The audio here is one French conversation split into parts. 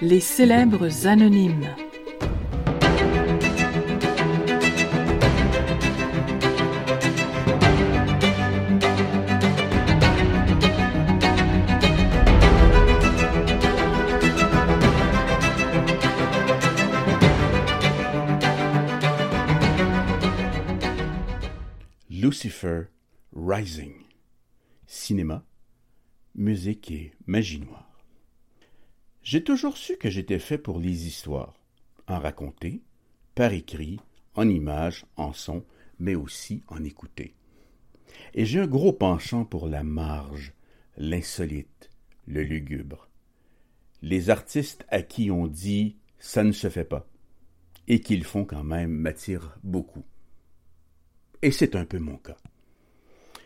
Les célèbres anonymes. Lucifer Rising. Cinéma, musique et magie noire. J'ai toujours su que j'étais fait pour les histoires, en raconter, par écrit, en images, en son, mais aussi en écouter. Et j'ai un gros penchant pour la marge, l'insolite, le lugubre. Les artistes à qui on dit ça ne se fait pas, et qu'ils font quand même m'attirent beaucoup. Et c'est un peu mon cas.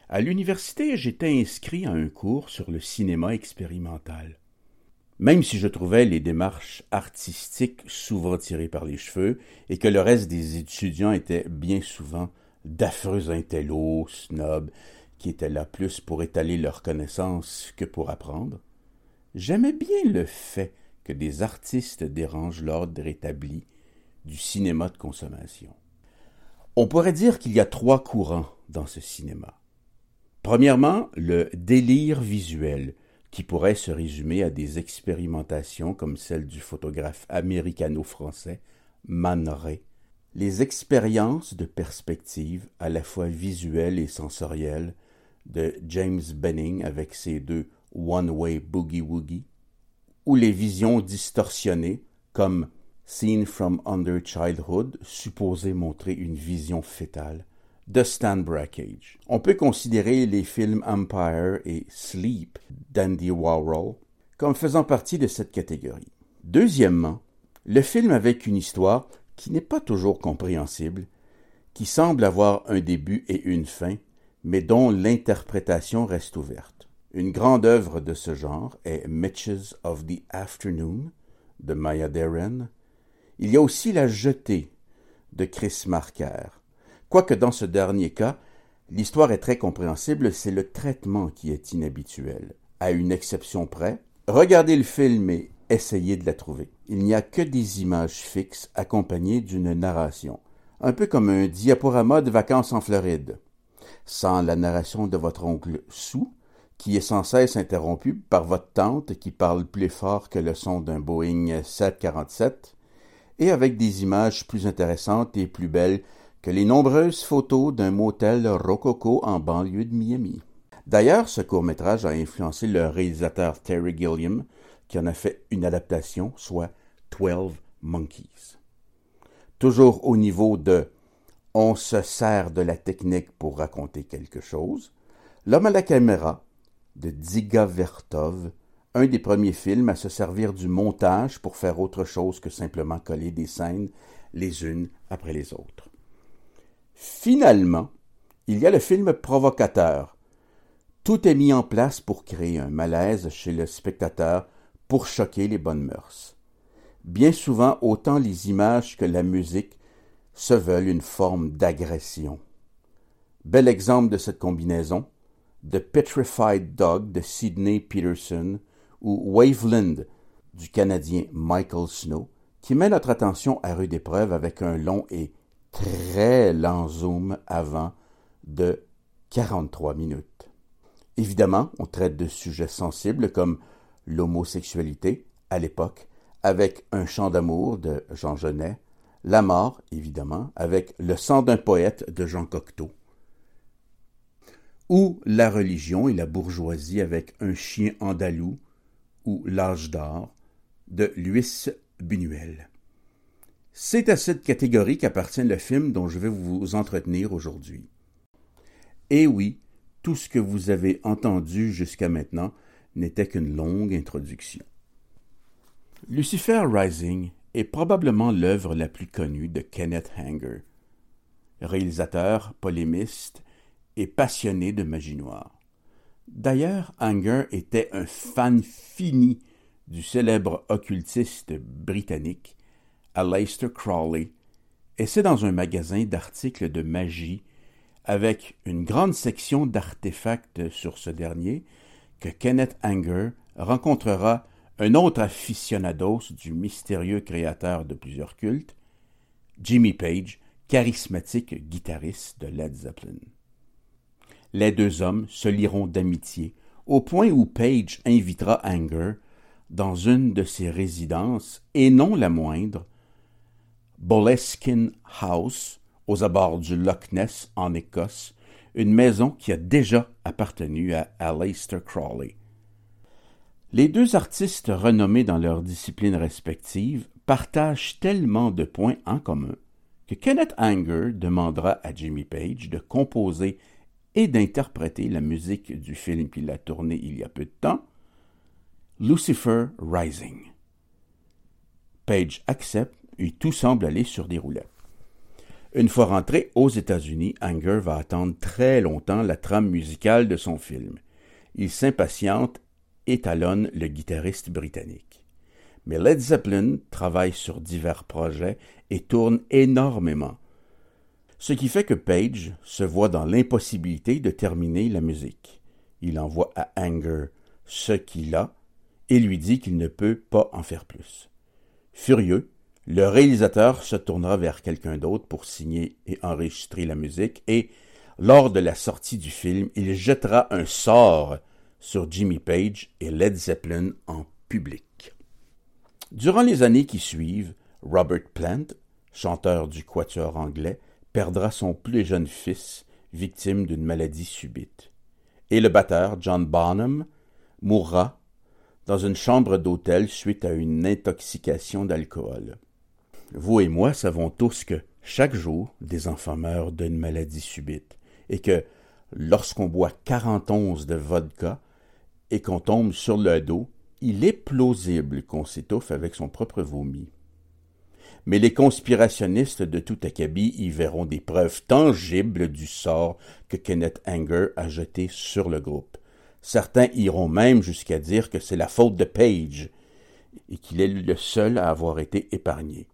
À l'université, j'étais inscrit à un cours sur le cinéma expérimental. Même si je trouvais les démarches artistiques souvent tirées par les cheveux et que le reste des étudiants étaient bien souvent d'affreux intellos, snobs, qui étaient là plus pour étaler leurs connaissances que pour apprendre, j'aimais bien le fait que des artistes dérangent l'ordre établi du cinéma de consommation. On pourrait dire qu'il y a trois courants dans ce cinéma. Premièrement, le délire visuel, qui pourrait se résumer à des expérimentations comme celle du photographe américano-français Man Ray, les expériences de perspective à la fois visuelles et sensorielles de James Benning avec ses deux One-Way Boogie Woogie, ou les visions distorsionnées comme Scene from Under Childhood, supposées montrer une vision fétale, de Stan Brakhage. On peut considérer les films Empire et Sleep d'Andy Warhol comme faisant partie de cette catégorie. Deuxièmement, le film avec une histoire qui n'est pas toujours compréhensible, qui semble avoir un début et une fin, mais dont l'interprétation reste ouverte. Une grande œuvre de ce genre est Mitches of the Afternoon de Maya Deren. Il y a aussi La Jetée de Chris Marker, Quoique dans ce dernier cas, l'histoire est très compréhensible, c'est le traitement qui est inhabituel. À une exception près, regardez le film et essayez de la trouver. Il n'y a que des images fixes accompagnées d'une narration, un peu comme un diaporama de vacances en Floride, sans la narration de votre oncle Sou, qui est sans cesse interrompu par votre tante qui parle plus fort que le son d'un Boeing 747, et avec des images plus intéressantes et plus belles que les nombreuses photos d'un motel rococo en banlieue de Miami. D'ailleurs, ce court-métrage a influencé le réalisateur Terry Gilliam, qui en a fait une adaptation, soit Twelve Monkeys. Toujours au niveau de on se sert de la technique pour raconter quelque chose, L'homme à la caméra de Dziga Vertov, un des premiers films à se servir du montage pour faire autre chose que simplement coller des scènes les unes après les autres. Finalement, il y a le film provocateur. Tout est mis en place pour créer un malaise chez le spectateur pour choquer les bonnes mœurs. Bien souvent, autant les images que la musique se veulent une forme d'agression. Bel exemple de cette combinaison, The Petrified Dog de Sidney Peterson ou Waveland du Canadien Michael Snow, qui met notre attention à rude épreuve avec un long et très lent zoom avant de 43 minutes. Évidemment, on traite de sujets sensibles comme l'homosexualité à l'époque, avec Un chant d'amour de Jean Genet, la mort, évidemment, avec Le sang d'un poète de Jean Cocteau, ou la religion et la bourgeoisie avec Un chien andalou ou L'âge d'or de Luis Buñuel. C'est à cette catégorie qu'appartient le film dont je vais vous entretenir aujourd'hui. Et oui, tout ce que vous avez entendu jusqu'à maintenant n'était qu'une longue introduction. Lucifer Rising est probablement l'œuvre la plus connue de Kenneth Hanger, réalisateur, polémiste et passionné de magie noire. D'ailleurs, Hanger était un fan fini du célèbre occultiste britannique Leicester Crowley, et c'est dans un magasin d'articles de magie, avec une grande section d'artefacts sur ce dernier, que Kenneth Anger rencontrera un autre aficionados du mystérieux créateur de plusieurs cultes, Jimmy Page, charismatique guitariste de Led Zeppelin. Les deux hommes se lieront d'amitié, au point où Page invitera Anger dans une de ses résidences, et non la moindre, Boleskine House, aux abords du Loch Ness en Écosse, une maison qui a déjà appartenu à Aleister Crowley. Les deux artistes renommés dans leurs disciplines respectives partagent tellement de points en commun que Kenneth Anger demandera à Jimmy Page de composer et d'interpréter la musique du film qu'il a tourné il y a peu de temps, Lucifer Rising. Page accepte et tout semble aller sur des roulettes. Une fois rentré aux États-Unis, Anger va attendre très longtemps la trame musicale de son film. Il s'impatiente et talonne le guitariste britannique. Mais Led Zeppelin travaille sur divers projets et tourne énormément. Ce qui fait que Page se voit dans l'impossibilité de terminer la musique. Il envoie à Anger ce qu'il a et lui dit qu'il ne peut pas en faire plus. Furieux, le réalisateur se tournera vers quelqu'un d'autre pour signer et enregistrer la musique et, lors de la sortie du film, il jettera un sort sur Jimmy Page et Led Zeppelin en public. Durant les années qui suivent, Robert Plant, chanteur du quatuor anglais, perdra son plus jeune fils, victime d'une maladie subite. Et le batteur, John Barnum, mourra dans une chambre d'hôtel suite à une intoxication d'alcool. Vous et moi savons tous que chaque jour, des enfants meurent d'une maladie subite, et que lorsqu'on boit quarante onces de vodka et qu'on tombe sur le dos, il est plausible qu'on s'étouffe avec son propre vomi. Mais les conspirationnistes de tout acabit y verront des preuves tangibles du sort que Kenneth Anger a jeté sur le groupe. Certains iront même jusqu'à dire que c'est la faute de Page et qu'il est le seul à avoir été épargné.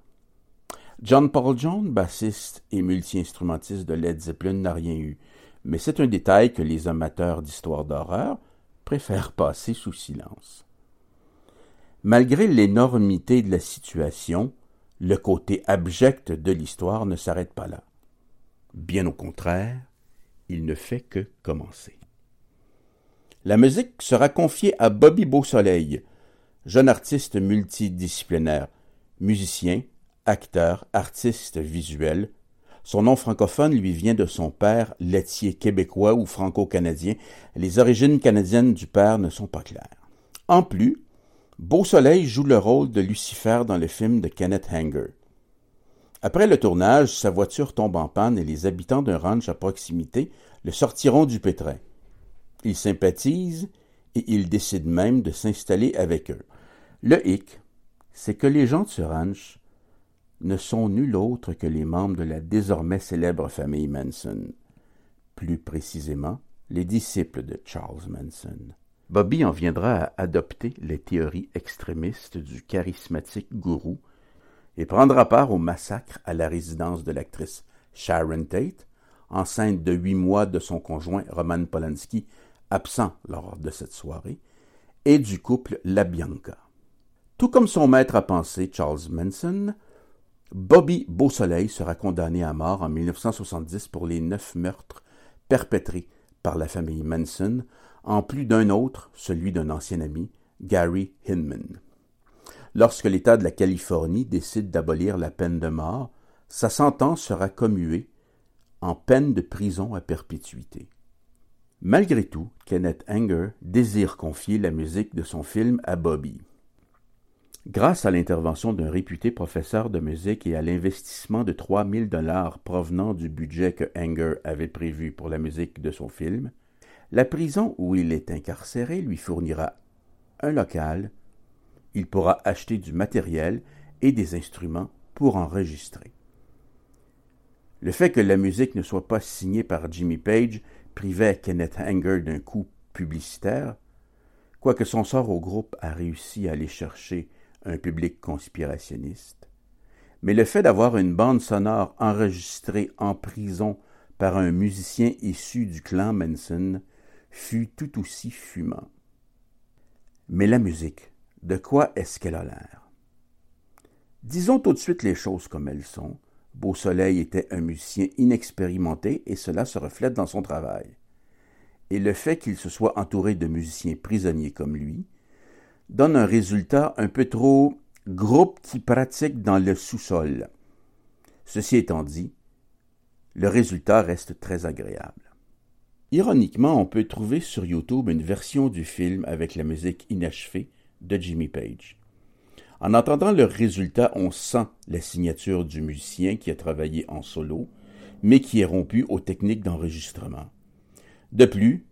John Paul Jones, bassiste et multi-instrumentiste de Led Zeppelin, n'a rien eu, mais c'est un détail que les amateurs d'histoire d'horreur préfèrent passer sous silence. Malgré l'énormité de la situation, le côté abject de l'histoire ne s'arrête pas là. Bien au contraire, il ne fait que commencer. La musique sera confiée à Bobby Beausoleil, jeune artiste multidisciplinaire, musicien, acteur, artiste visuel. Son nom francophone lui vient de son père, laitier québécois ou franco-canadien. Les origines canadiennes du père ne sont pas claires. En plus, Beau Soleil joue le rôle de Lucifer dans le film de Kenneth Hanger. Après le tournage, sa voiture tombe en panne et les habitants d'un ranch à proximité le sortiront du pétrin. Il sympathise et il décide même de s'installer avec eux. Le hic, c'est que les gens de ce ranch ne sont nul autre que les membres de la désormais célèbre famille Manson, plus précisément les disciples de Charles Manson. Bobby en viendra à adopter les théories extrémistes du charismatique gourou et prendra part au massacre à la résidence de l'actrice Sharon Tate, enceinte de huit mois de son conjoint Roman Polanski, absent lors de cette soirée, et du couple LaBianca. Tout comme son maître à penser, Charles Manson, Bobby Beausoleil sera condamné à mort en 1970 pour les neuf meurtres perpétrés par la famille Manson, en plus d'un autre, celui d'un ancien ami, Gary Hinman. Lorsque l'État de la Californie décide d'abolir la peine de mort, sa sentence sera commuée en peine de prison à perpétuité. Malgré tout, Kenneth Anger désire confier la musique de son film à Bobby. Grâce à l'intervention d'un réputé professeur de musique et à l'investissement de 3000 dollars provenant du budget que Anger avait prévu pour la musique de son film, la prison où il est incarcéré lui fournira un local, il pourra acheter du matériel et des instruments pour enregistrer. Le fait que la musique ne soit pas signée par Jimmy Page privait Kenneth Anger d'un coup publicitaire, quoique son sort au groupe a réussi à aller chercher un public conspirationniste, mais le fait d'avoir une bande sonore enregistrée en prison par un musicien issu du clan Manson fut tout aussi fumant. Mais la musique, de quoi est-ce qu'elle a l'air? Disons tout de suite les choses comme elles sont. Beau Soleil était un musicien inexpérimenté et cela se reflète dans son travail. Et le fait qu'il se soit entouré de musiciens prisonniers comme lui donne un résultat un peu trop groupe qui pratique dans le sous-sol. Ceci étant dit, le résultat reste très agréable. Ironiquement, on peut trouver sur YouTube une version du film avec la musique inachevée de Jimmy Page. En entendant le résultat, on sent la signature du musicien qui a travaillé en solo, mais qui est rompu aux techniques d'enregistrement. De plus,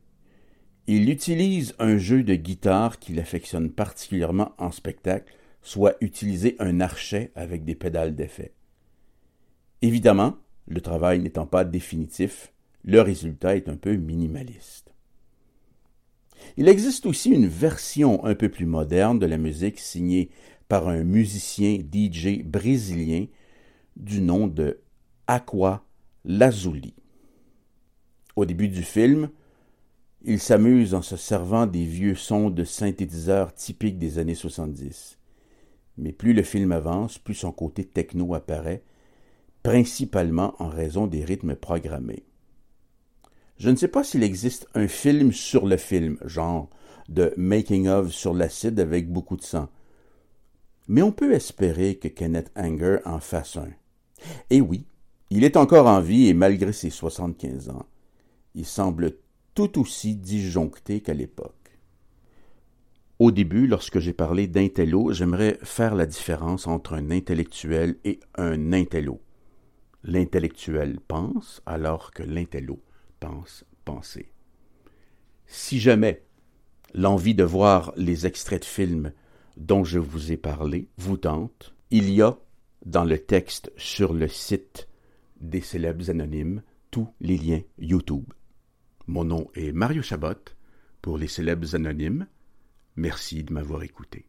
il utilise un jeu de guitare qu'il affectionne particulièrement en spectacle, soit utiliser un archet avec des pédales d'effet. Évidemment, le travail n'étant pas définitif, le résultat est un peu minimaliste. Il existe aussi une version un peu plus moderne de la musique signée par un musicien DJ brésilien du nom de Aqua Lazuli. Au début du film, il s'amuse en se servant des vieux sons de synthétiseurs typiques des années 70. Mais plus le film avance, plus son côté techno apparaît, principalement en raison des rythmes programmés. Je ne sais pas s'il existe un film sur le film, genre de making of sur l'acide avec beaucoup de sang. Mais on peut espérer que Kenneth Anger en fasse un. Et oui, il est encore en vie et malgré ses 75 ans, il semble tout aussi disjoncté qu'à l'époque. Au début, lorsque j'ai parlé d'intello, j'aimerais faire la différence entre un intellectuel et un intello. L'intellectuel pense alors que l'intello pense penser. Si jamais l'envie de voir les extraits de films dont je vous ai parlé vous tente, il y a dans le texte sur le site des célèbres anonymes tous les liens YouTube. Mon nom est Mario Chabot pour les célèbres anonymes. Merci de m'avoir écouté.